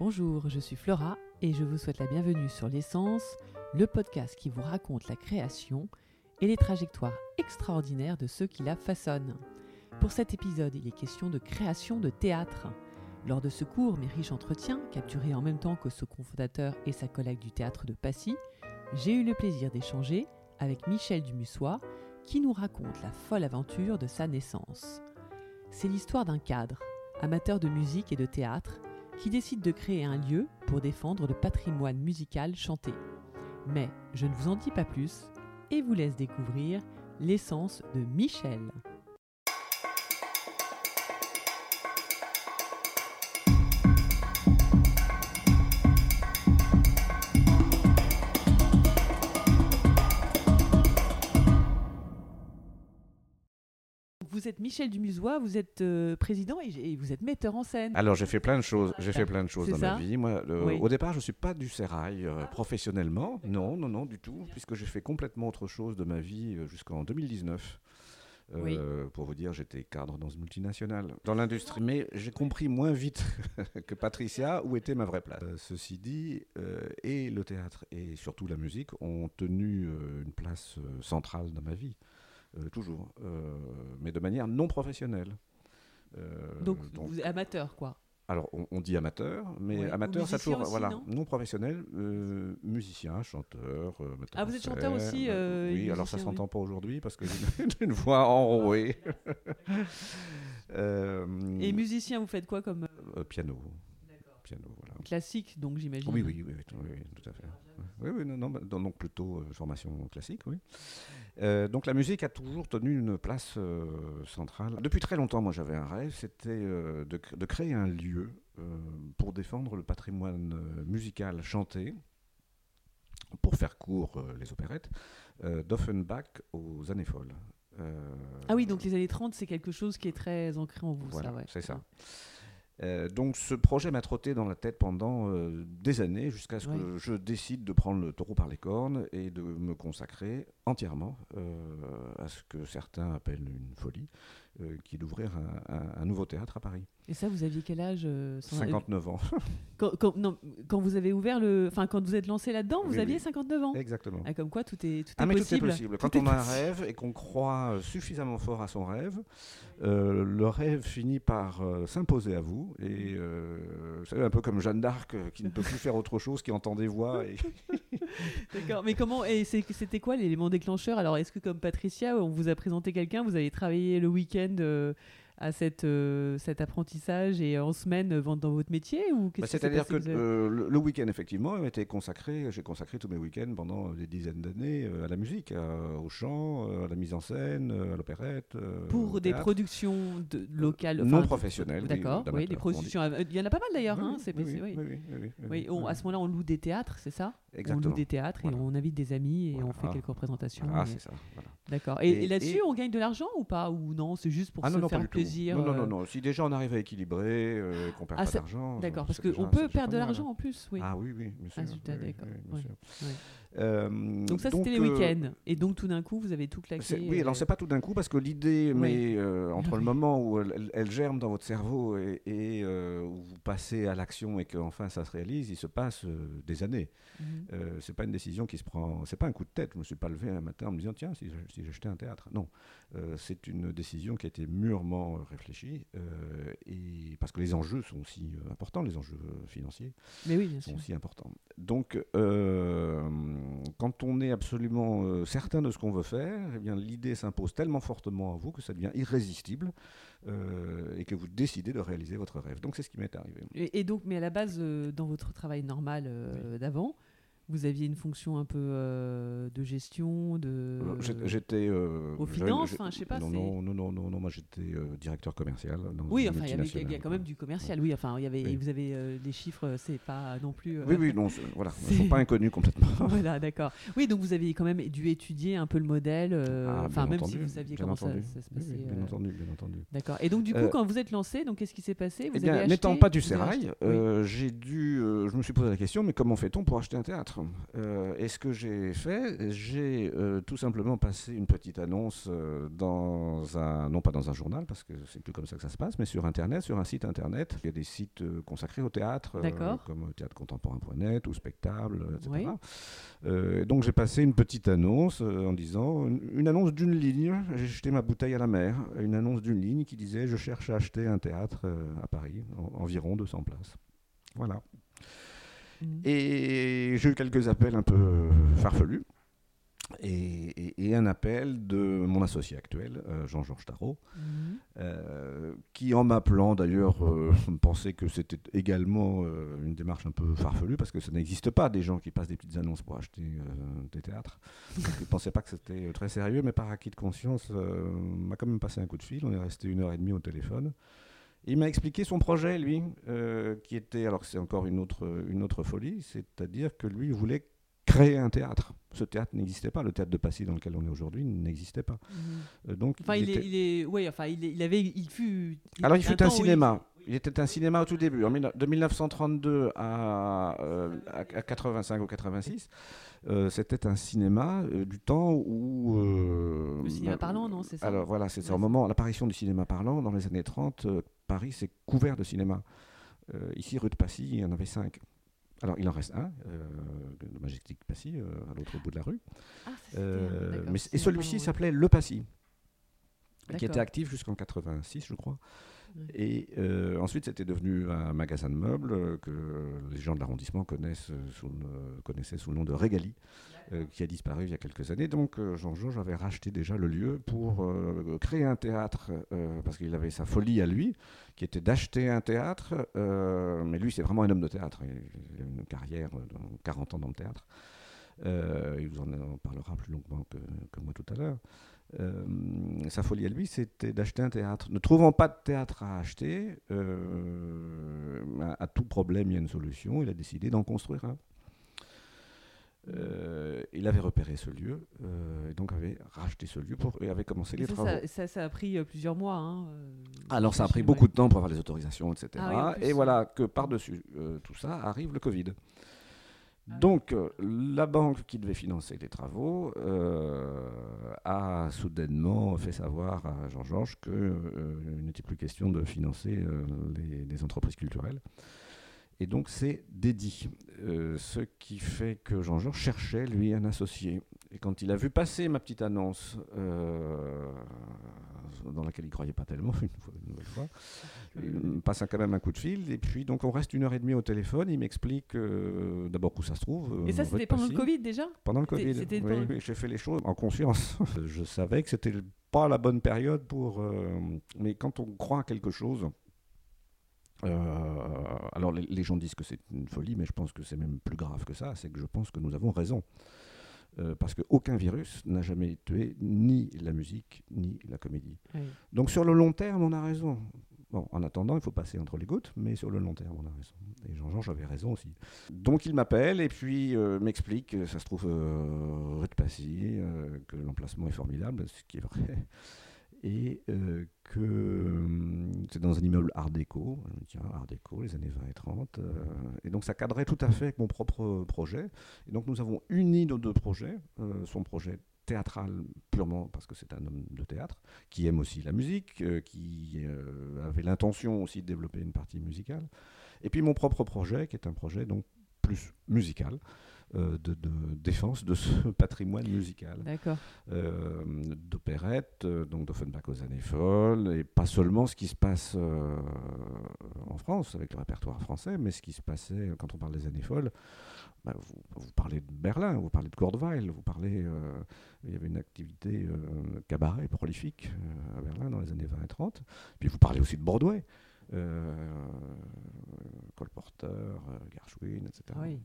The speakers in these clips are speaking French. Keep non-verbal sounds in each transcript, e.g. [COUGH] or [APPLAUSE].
Bonjour, je suis Flora et je vous souhaite la bienvenue sur L'essence, le podcast qui vous raconte la création et les trajectoires extraordinaires de ceux qui la façonnent. Pour cet épisode, il est question de création de théâtre. Lors de ce court mais riche entretien, capturé en même temps que ce cofondateur et sa collègue du théâtre de Passy, j'ai eu le plaisir d'échanger avec Michel Dumussois, qui nous raconte la folle aventure de sa naissance. C'est l'histoire d'un cadre, amateur de musique et de théâtre, qui décide de créer un lieu pour défendre le patrimoine musical chanté. Mais je ne vous en dis pas plus et vous laisse découvrir l'essence de Michel. Êtes Michel Dumusois, vous êtes euh, président et, et vous êtes metteur en scène. Alors j'ai fait plein de choses. J'ai fait plein de choses dans ma vie. Moi, Oui. au départ, je suis pas du sérail euh, professionnellement. Non, non, non, du tout, puisque j'ai fait complètement autre chose de ma vie euh, jusqu'en 2019. Euh, Oui. Pour vous dire, j'étais cadre dans une multinationale, dans l'industrie. Mais j'ai compris moins vite [LAUGHS] que Patricia où était ma vraie place. Ceci dit, et le théâtre et surtout la musique ont tenu une place centrale dans ma vie, toujours, euh, mais de manière non professionnelle. Euh, donc, vous êtes amateur, quoi. alors, on, on dit amateur, mais Ouais. amateur, ça aussi, voilà, non non, professionnel, euh, musicien, chanteur, euh, Ah, vous êtes chanteur aussi, euh, euh, Oui, alors ça s'entend pas aujourd'hui parce que j'ai [LAUGHS] une, voix enrouée. [LAUGHS] Euh, Et musicien, vous faites quoi comme euh, euh, piano, piano. Classique, donc j'imagine Oui, oui, oui, oui, oui, oui, tout à fait. Oui, oui, non, non, bah, donc plutôt euh, formation classique, oui. Euh, donc la musique a toujours tenu une place euh, centrale. Depuis très longtemps, moi j'avais un rêve, c'était de, de créer un lieu pour défendre le patrimoine musical chanté, pour faire court les opérettes, d'Offenbach aux années folles. Ah oui, donc les années 30, c'est quelque chose qui est très ancré en vous, voilà, ça, ouais. c'est ça. Euh, donc ce projet m'a trotté dans la tête pendant euh, des années jusqu'à ce que je décide de prendre le taureau par les cornes et de me consacrer entièrement euh, à ce que certains appellent une folie, euh, qui est d'ouvrir un, un- un nouveau théâtre à Paris. Et ça, vous aviez quel âge euh, sans- 59 ans, [LAUGHS] quand, quand- non, quand vous avez ouvert le. Enfin, quand vous êtes lancé là-dedans, vous Oui, aviez oui. 59 ans. exactement. Ah, comme quoi, tout est, tout est Ah mais possible. tout est possible. Quand Tout on a un rêve et qu'on croit suffisamment fort à son rêve, euh, le rêve finit par euh, s'imposer à vous. Et vous savez, un peu comme Jeanne d'Arc qui ne peut plus faire autre chose, qui entend des voix. Et... [LAUGHS] D'accord. Mais comment. Et c'était quoi l'élément déclencheur? Alors, est-ce que, comme Patricia, on vous a présenté quelqu'un, vous avez travaillé le week-end euh, à cette, euh, cet apprentissage et en semaine euh, vendre dans votre métier ou Bah, C'est-à-dire que euh, le, le week-end, effectivement, était consacré, j'ai consacré tous mes week-ends pendant des dizaines d'années euh, à la musique, à- au chant, à la mise en scène, à l'opérette. Pour des théâtre. productions de, locales. non professionnelles, D'accord, oui, des on productions. Il y en a pas mal d'ailleurs. hein, Oui, c'est- oui, oui, oui. on- oui. à ce moment-là, on loue des théâtres, c'est ça? On loue des théâtres Voilà. et on invite des amis et on fait quelques représentations. Ah, et- c'est ça. voilà. D'accord. Et, Et- et là-dessus, on gagne de l'argent ou pas Ou non, c'est juste pour ah se non, non, faire plaisir. Non, non, euh, non, non. Si déjà on arrive à équilibrer, euh, qu'on perd Ah, pas ça- d'argent. D'accord, euh, parce qu'on peut perdre de l'argent en plus, oui. Ah oui, oui. Ah, oui, Euh, Donc ça, c'était les euh, week-ends. Et donc tout d'un coup, vous avez tout claqué. Oui, euh, alors c'est pas tout d'un coup parce que l'idée, Oui. mais euh, entre le moment où elle, germe dans votre cerveau et, et, euh, où vous passez à l'action et qu'enfin ça se réalise, il se passe euh, des années. mhm. Euh, c'est pas une décision qui se prend, c'est pas un coup de tête. Je me suis pas levé un matin en me disant tiens si si j'achetais un théâtre. Non, Euh, c'est une décision qui a été mûrement euh, réfléchie euh, et parce que les enjeux sont aussi euh, importants, les enjeux financiers Mais oui, bien sont sûr. aussi importants. Donc, euh, quand on est absolument euh, certain de ce qu'on veut faire, eh bien, l'idée s'impose tellement fortement à vous que ça devient irrésistible euh, et que vous décidez de réaliser votre rêve. Donc, c'est ce qui m'est arrivé. Et, et donc, mais à la base, euh, dans votre travail normal d'avant, vous aviez une fonction un peu euh, de gestion, de. Euh, J'étais. euh, aux finances, enfin, je sais pas, Non, non, non, non, non, non, moi j'étais euh, directeur commercial. Dans Oui, enfin, il y, a quand même du commercial. Oui, enfin, il y avait, Oui. vous avez les chiffres, c'est pas non plus. Oui, oui, non, voilà, ils sont [LAUGHS] pas inconnus complètement. [LAUGHS] voilà, d'accord. Oui, donc vous avez quand même dû étudier un peu le modèle, Ah, enfin même entendu, si vous saviez comment ça, se passait. oui, bien entendu, bien entendu. D'accord. Et donc du coup, quand vous êtes lancé, donc qu'est-ce qui s'est passé? Vous Eh bien, n'étant pas du sérail, j'ai dû, je me suis posé la question, mais comment fait-on pour acheter un théâtre? Euh, et ce que j'ai fait, j'ai euh, tout simplement passé une petite annonce euh, dans un, non pas dans un journal, parce que c'est plus comme ça que ça se passe, mais sur Internet, sur un site Internet. Il y a des sites consacrés au théâtre, comme théâtrecontemporain.net ou Spectable, etc. Oui. Donc j'ai passé une petite annonce en disant, une, une annonce d'une ligne, j'ai jeté ma bouteille à la mer, une annonce d'une ligne qui disait, je cherche à acheter un théâtre à Paris, en- environ 200 places. Voilà. Mhm. Et j'ai eu quelques appels un peu euh, farfelus. Et, et- et un appel de mon associé actuel, euh, Jean-Georges Tarot, Mhm. euh, qui en m'appelant d'ailleurs euh, pensait que c'était également une démarche un peu farfelue parce que ça n'existe pas des gens qui passent des petites annonces pour acheter des théâtres. Donc, il ne pensait pas que c'était très sérieux, mais par acquis de conscience, m'a quand même passé un coup de fil. On est resté une heure et demie au téléphone. Il m'a expliqué son projet, lui, euh, qui était, alors c'est encore une autre, une autre folie, c'est-à-dire que lui voulait créer un théâtre. Ce théâtre n'existait pas, le théâtre de Passy dans lequel on est aujourd'hui n'existait pas. Mhm. Euh, donc, Enfin, il, était- est, il est, ouais, enfin, il, est- il avait, il fut. alors, il fut un, cinéma. Il était un cinéma au tout début, en de 1932 à, euh, à, à 85 ou 86. euh, C'était un cinéma euh, du temps où. euh, Le cinéma parlant, non, c'est ça Alors voilà, c'est ça. Au moment, l'apparition du cinéma parlant, dans les années 30, euh, Paris s'est couvert de cinéma. Ici, rue de Passy, il y en avait cinq. Alors, il en reste un, le Majestic Passy, à l'autre bout de la rue. Ah, ça, mais, et celui-ci s'appelait Le Passy, qui était actif jusqu'en 86, je crois. Et euh, ensuite, c'était devenu un magasin de meubles que les gens de l'arrondissement connaissent sous connaissaient sous le nom de Régali, euh, qui a disparu il y a quelques années. Donc, euh, Jean-Georges avait racheté déjà le lieu pour euh, créer un théâtre, parce qu'il avait sa folie à lui, qui était d'acheter un théâtre. mais lui, c'est vraiment un homme de théâtre. Il a une carrière de 40 ans dans le théâtre. Il vous en en parlera plus longuement que, que moi tout à l'heure. Euh, sa folie à lui, c'était d'acheter un théâtre. Ne trouvant pas de théâtre à acheter, euh, à, à tout problème, il y a une solution. Il a décidé d'en construire un. Euh, il avait repéré ce lieu, et donc avait racheté ce lieu pour, et avait commencé Et les ça, travaux. ça, ça, ça a pris plusieurs mois. hein, Alors ça a pris beaucoup de temps pour avoir les autorisations, etc. Ah oui, et voilà que par-dessus tout ça arrive le Covid. Donc euh, la banque qui devait financer les travaux euh, a soudainement fait savoir à Jean-Georges qu'il n'était plus question de financer euh, les, entreprises culturelles. Et donc c'est dédié. Euh, ce qui fait que Jean-Georges cherchait, lui, un associé. Et quand il a vu passer ma petite annonce, euh, dans laquelle il ne croyait pas tellement, [LAUGHS] une nouvelle fois, il me passe quand même un coup de fil. Et puis, donc, on reste une heure et demie au téléphone. Il m'explique euh, d'abord où ça se trouve. Et ça, euh, c'était pendant le. Covid déjà? Pendant le Covid. Oui, pendant- oui, j'ai fait les choses en conscience. [LAUGHS] Je savais que c'était pas la bonne période pour. euh, mais quand on croit à quelque chose. euh, alors les, les gens disent que c'est une folie, mais je pense que c'est même plus grave que ça. C'est que je pense que nous avons raison. Euh, parce qu'aucun virus n'a jamais tué ni la musique ni la comédie. Oui. Donc sur le long terme, on a raison. Bon, en attendant, il faut passer entre les gouttes, mais sur le long terme, on a raison. Et Jean-Jean, avait raison aussi. Donc il m'appelle et puis euh, m'explique que ça se trouve euh, rue de Passy, euh, que l'emplacement est formidable, ce qui est vrai, et euh, que euh, c'est dans un immeuble art déco. Art déco, les années 20 et 30. euh, et donc ça cadrait tout à fait avec mon propre projet. Et donc nous avons uni nos deux projets, son projet théâtral purement parce que c'est un homme de théâtre, qui aime aussi la musique, euh, qui euh, avait l'intention aussi de développer une partie musicale. Et puis mon propre projet, qui est un projet donc plus musical, euh, de, de défense de ce [LAUGHS] patrimoine musical euh, d'opérette, euh, donc d'Offenbach aux années folles, et pas seulement ce qui se passe en France avec le répertoire français, mais ce qui se passait quand on parle des années folles. Bah, vous, vous parlez de Berlin, vous parlez de Kurdweil, vous parlez. euh, il y avait une activité euh, cabaret prolifique euh, à Berlin dans les années 20 et 30. Puis vous parlez aussi de Broadway. Euh, Gershwin, etc. Oui.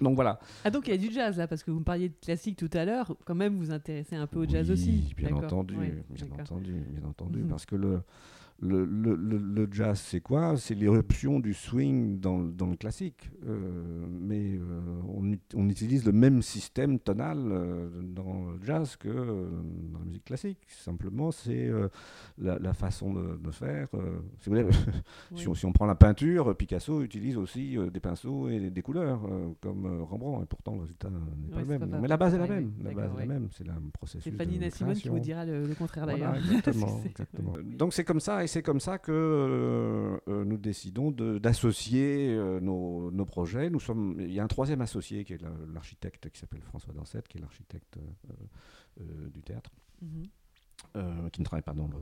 Donc voilà. Ah donc il y a du jazz là, parce que vous me parliez de classique tout à l'heure, quand même vous vous intéressez un peu au jazz Oui, aussi. Bien entendu, Ouais, bien entendu, bien entendu, Mhm. parce que le, le, le- le- jazz, c'est quoi? C'est l'éruption du swing dans, dans le classique. Euh, mais euh, on, on utilise le même système tonal euh, dans le jazz que dans la musique classique. Simplement, c'est la, la façon de, de faire. si, vous voulez, [LAUGHS] si, on, si on prend la peinture, Picasso utilise aussi des pinceaux et des, des couleurs, comme Rembrandt, et pourtant le résultat n'est pas le même. pas- mais la base est la même. La base est la même. C'est un processus. C'est Fanny Nassimone qui vous dira le, le contraire Voilà, d'ailleurs. [LAUGHS] exactement. Donc c'est comme ça, et c'est comme ça que euh, euh, nous décidons d'associer euh, nos, nos projets. Nous sommes, il y a un troisième associé qui est la- l'architecte qui s'appelle François Dansette, qui est l'architecte du théâtre, Mhm. euh, qui ne travaille pas dans le,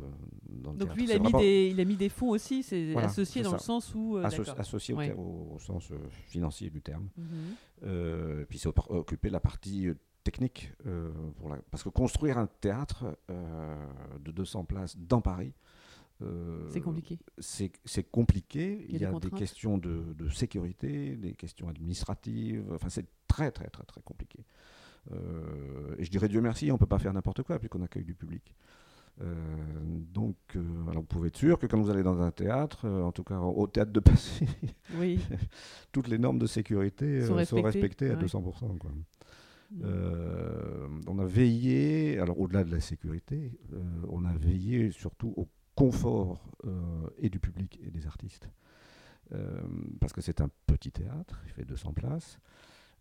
dans le Donc théâtre. lui, il a, mis vraiment des, il a mis des fonds aussi, c'est Voilà, associé dans le sens où... euh, asso- associé au, Ouais. thé- au- au sens euh, financier du terme. Mhm. Euh, puis c'est occuper la partie technique, pour la- parce que construire un théâtre de 200 places dans Paris, euh, C'est compliqué. c'est c'est compliqué. Il y a y des a des contraintes. questions de, de sécurité, des questions administratives. Enfin, c'est très, très, très, très compliqué. Euh, et je dirais Dieu merci, on ne peut pas faire n'importe quoi puisqu'on accueille du public. Euh, donc, euh, alors vous pouvez être sûr que quand vous allez dans un théâtre, euh, en tout cas au théâtre de Passy, Oui. [LAUGHS] toutes les normes de sécurité Sont euh, sont respectées, respectées à ouais. 200%. Quoi. Euh, on a veillé, alors au-delà de la sécurité, euh, on a veillé surtout au confort euh, et du public et des artistes. Euh, parce que c'est un petit théâtre, il fait 200 places,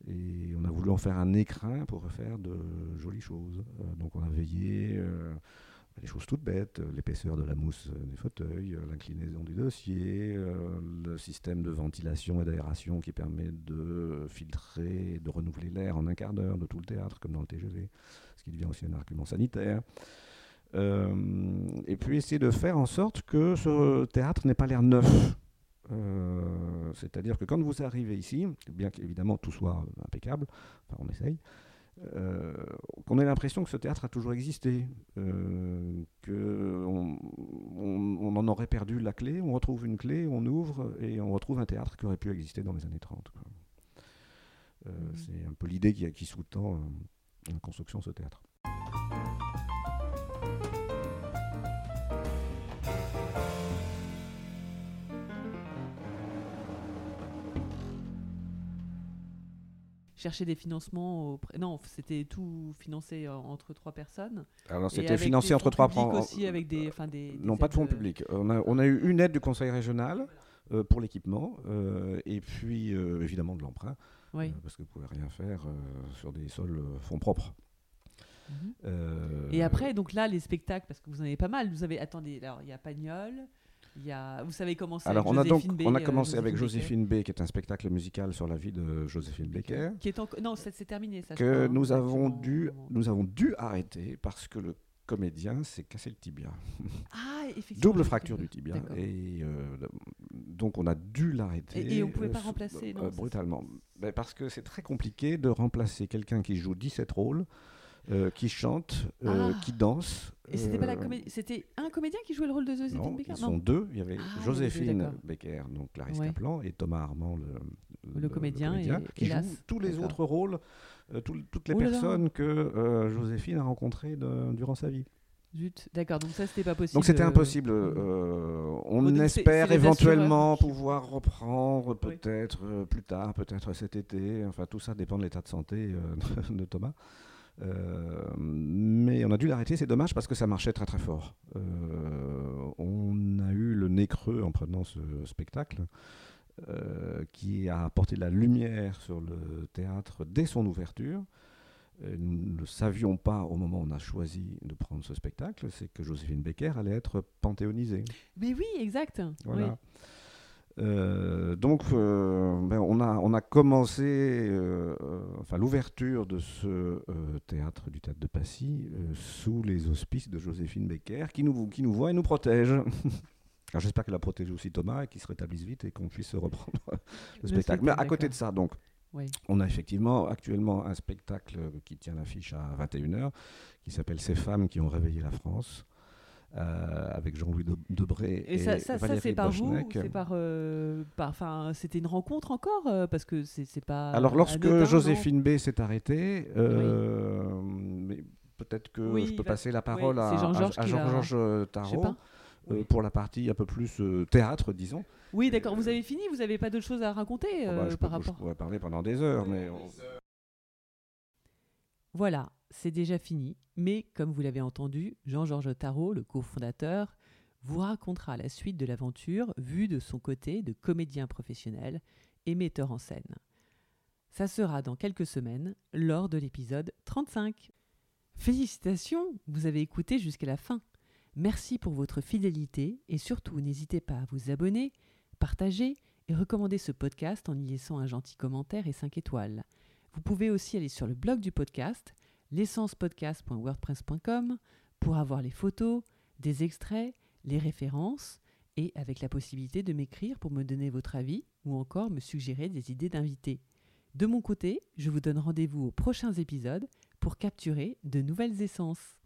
et on a voulu en faire un écrin pour faire de jolies choses. Euh, donc on a veillé euh, à des choses toutes bêtes, l'épaisseur de la mousse des fauteuils, l'inclinaison du dossier, le système de ventilation et d'aération qui permet de filtrer et de renouveler l'air en un quart d'heure de tout le théâtre, comme dans le TGV, ce qui devient aussi un argument sanitaire. Euh, et puis essayer de faire en sorte que ce théâtre n'ait pas l'air neuf. Euh, C'est-à-dire que quand vous arrivez ici, bien qu'évidemment tout soit impeccable, enfin on essaye, euh, qu'on ait l'impression que ce théâtre a toujours existé, qu'on on, on en aurait perdu la clé, on retrouve une clé, on ouvre et on retrouve un théâtre qui aurait pu exister dans les années 30. quoi. Euh, Mhm. C'est un peu l'idée qui, qui sous-tend la construction de ce théâtre. Chercher des financements auprès... Non, c'était tout financé euh, entre trois personnes. Alors c'était financé entre trois publics plans. aussi avec des, enfin, des, Non, pas de fonds euh, publics. On a, on a eu une aide du conseil régional euh, pour l'équipement euh, et puis euh, évidemment de l'emprunt Oui. parce que vous pouvez rien faire sur des sols fonds propres. Mhm. Et après, donc là, les spectacles, parce que vous en avez pas mal. Vous avez, attendez, alors il y a Pagnol, il y a, vous savez comment alors on a donc on a euh, commencé avec Joséphine B qui est un spectacle musical sur la vie de Joséphine Becker Qui est en... Non, c'est terminé, ça. que crois, nous avons dû nous avons dû arrêter parce que le comédien s'est cassé le tibia. Ah, effectivement. Double fracture du tibia. Et euh, donc on a dû l'arrêter. Et- et on pouvait pas sous- remplacer, non, euh, Brutalement. Ben, parce que c'est très compliqué de remplacer quelqu'un qui joue 17 rôles, euh, qui chante, euh, Ah. qui danse. Et c'était pas la euh, comédie, c'était un comédien qui jouait le rôle de Joséphine Non, Becker ils sont deux. Il y avait Ah, Joséphine. Becker, donc Clarisse Ouais. Et Thomas Armand, le, Le comédien, et- qui joue tous les autres rôles, euh, tout- toutes les Oh là là. personnes que euh, Joséphine a rencontrées de- durant sa vie. Zut, d'accord, donc ça c'était pas possible. Donc c'était euh, impossible. euh, on donc espère éventuellement pouvoir reprendre peut-être euh, plus tard, peut-être cet été. Enfin, tout ça dépend de l'état de santé euh, [LAUGHS] de Thomas. Euh, mais on a dû l'arrêter, c'est dommage parce que ça marchait très très fort. Euh, on a eu le nez creux en prenant ce spectacle euh, qui a apporté de la lumière sur le théâtre dès son ouverture. Nous ne savions pas au moment où on a choisi de prendre ce spectacle, c'est que Joséphine Becker allait être panthéonisée. Mais oui, exact. Voilà. Oui. Euh, donc, euh, ben, on, a, on a commencé, euh, enfin, l'ouverture de ce théâtre du théâtre de Passy sous les auspices de Joséphine Becker, qui nous, qui nous voit et nous protège. [LAUGHS] Alors, j'espère qu'elle a protégé aussi Thomas et qu'il se rétablisse vite et qu'on puisse reprendre [LAUGHS] le spectacle. Mais à côté de ça, donc, Oui. on a effectivement actuellement un spectacle qui tient l'affiche à 21h, qui s'appelle Ces femmes qui ont réveillé la France, euh, avec Jean-Louis De- Debré Et, et, ça, ça, c'est par vous. C'est par, euh, par, c'était une rencontre encore euh, parce que c'est, pas. Alors, lorsque Joséphine B s'est arrêtée, euh, peut-être que Oui, je peux va- passer la parole oui, à, Jean-Georges Je Tarot. euh, pour la partie un peu plus euh, théâtre, disons. Oui, d'accord. Vous avez fini Vous n'avez pas d'autres choses à raconter Oh, bah, je, par peux- je rapport pourrais parler pendant des heures, mais on- Voilà, c'est déjà fini. Mais comme vous l'avez entendu, Jean-Georges Tarot, le cofondateur, vous racontera la suite de l'aventure vue de son côté de comédien professionnel et metteur en scène. Ça sera dans quelques semaines, lors de l'épisode 35. Félicitations, vous avez écouté jusqu'à la fin. Merci pour votre fidélité et surtout n'hésitez pas à vous abonner, partager et recommander ce podcast en y laissant un gentil commentaire et 5 étoiles. Vous pouvez aussi aller sur le blog du podcast, l'essencepodcast.wordpress.com, pour avoir les photos, des extraits, les références et avec la possibilité de m'écrire pour me donner votre avis ou encore me suggérer des idées d'invités. De mon côté, je vous donne rendez-vous aux prochains épisodes pour capturer de nouvelles essences.